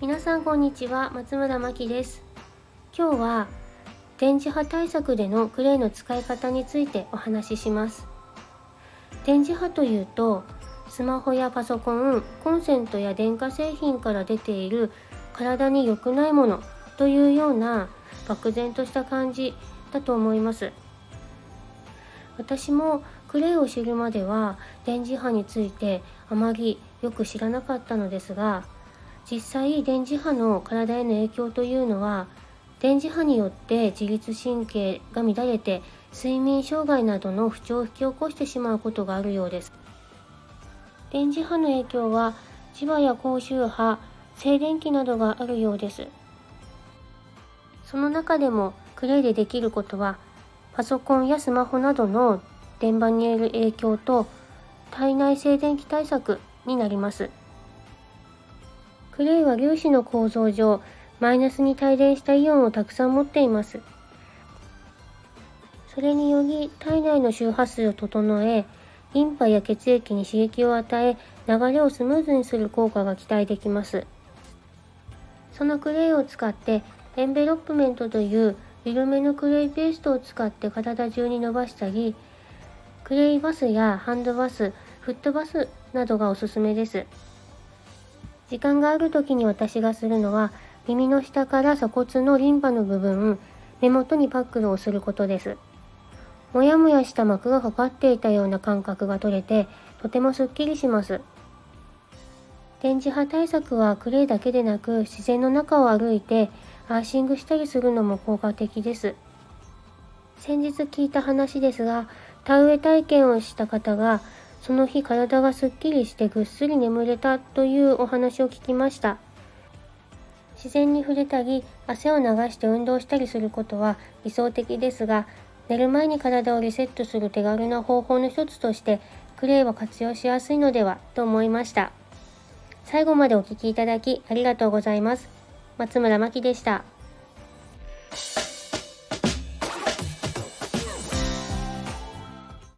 皆さんこんにちは松村真希です。今日は電磁波対策でのクレイの使い方についてお話しします。電磁波というとスマホやパソコンコンセントや電化製品から出ている体に良くないものというような漠然とした感じだと思います。私もクレイを知るまでは電磁波についてあまりよく知らなかったのですが実際電磁波の体への影響というのは電磁波によって自律神経が乱れて睡眠障害などの不調を引き起こしてしまうことがあるようです電磁波の影響は磁場や高周波静電気などがあるようですその中でもクレイでできることはパソコンやスマホなどの電場による影響と体内静電気対策になります。クレイは粒子の構造上、マイナスに帯電したイオンをたくさん持っています。それにより体内の周波数を整え、リンパや血液に刺激を与え、流れをスムーズにする効果が期待できます。そのクレイを使って envelopment という緩めのクレイペーストを使って体中に伸ばしたり、クレイバスやハンドバス、フットバスなどがおすすめです。時間がある時に私がするのは、耳の下から鎖骨のリンパの部分、目元にパックルをすることです。もやもやした膜がかかっていたような感覚が取れて、とてもすっきりします。電磁波対策はクレイだけでなく自然の中を歩いてアーシングしたりするのも効果的です。先日聞いた話ですが、田植え体験をした方がその日体がすっきりしてぐっすり眠れたというお話を聞きました。自然に触れたり、汗を流して運動したりすることは理想的ですが、寝る前に体をリセットする手軽な方法の一つとして、クレイは活用しやすいのではと思いました。最後までお聴きいただきありがとうございます。松村真希でした。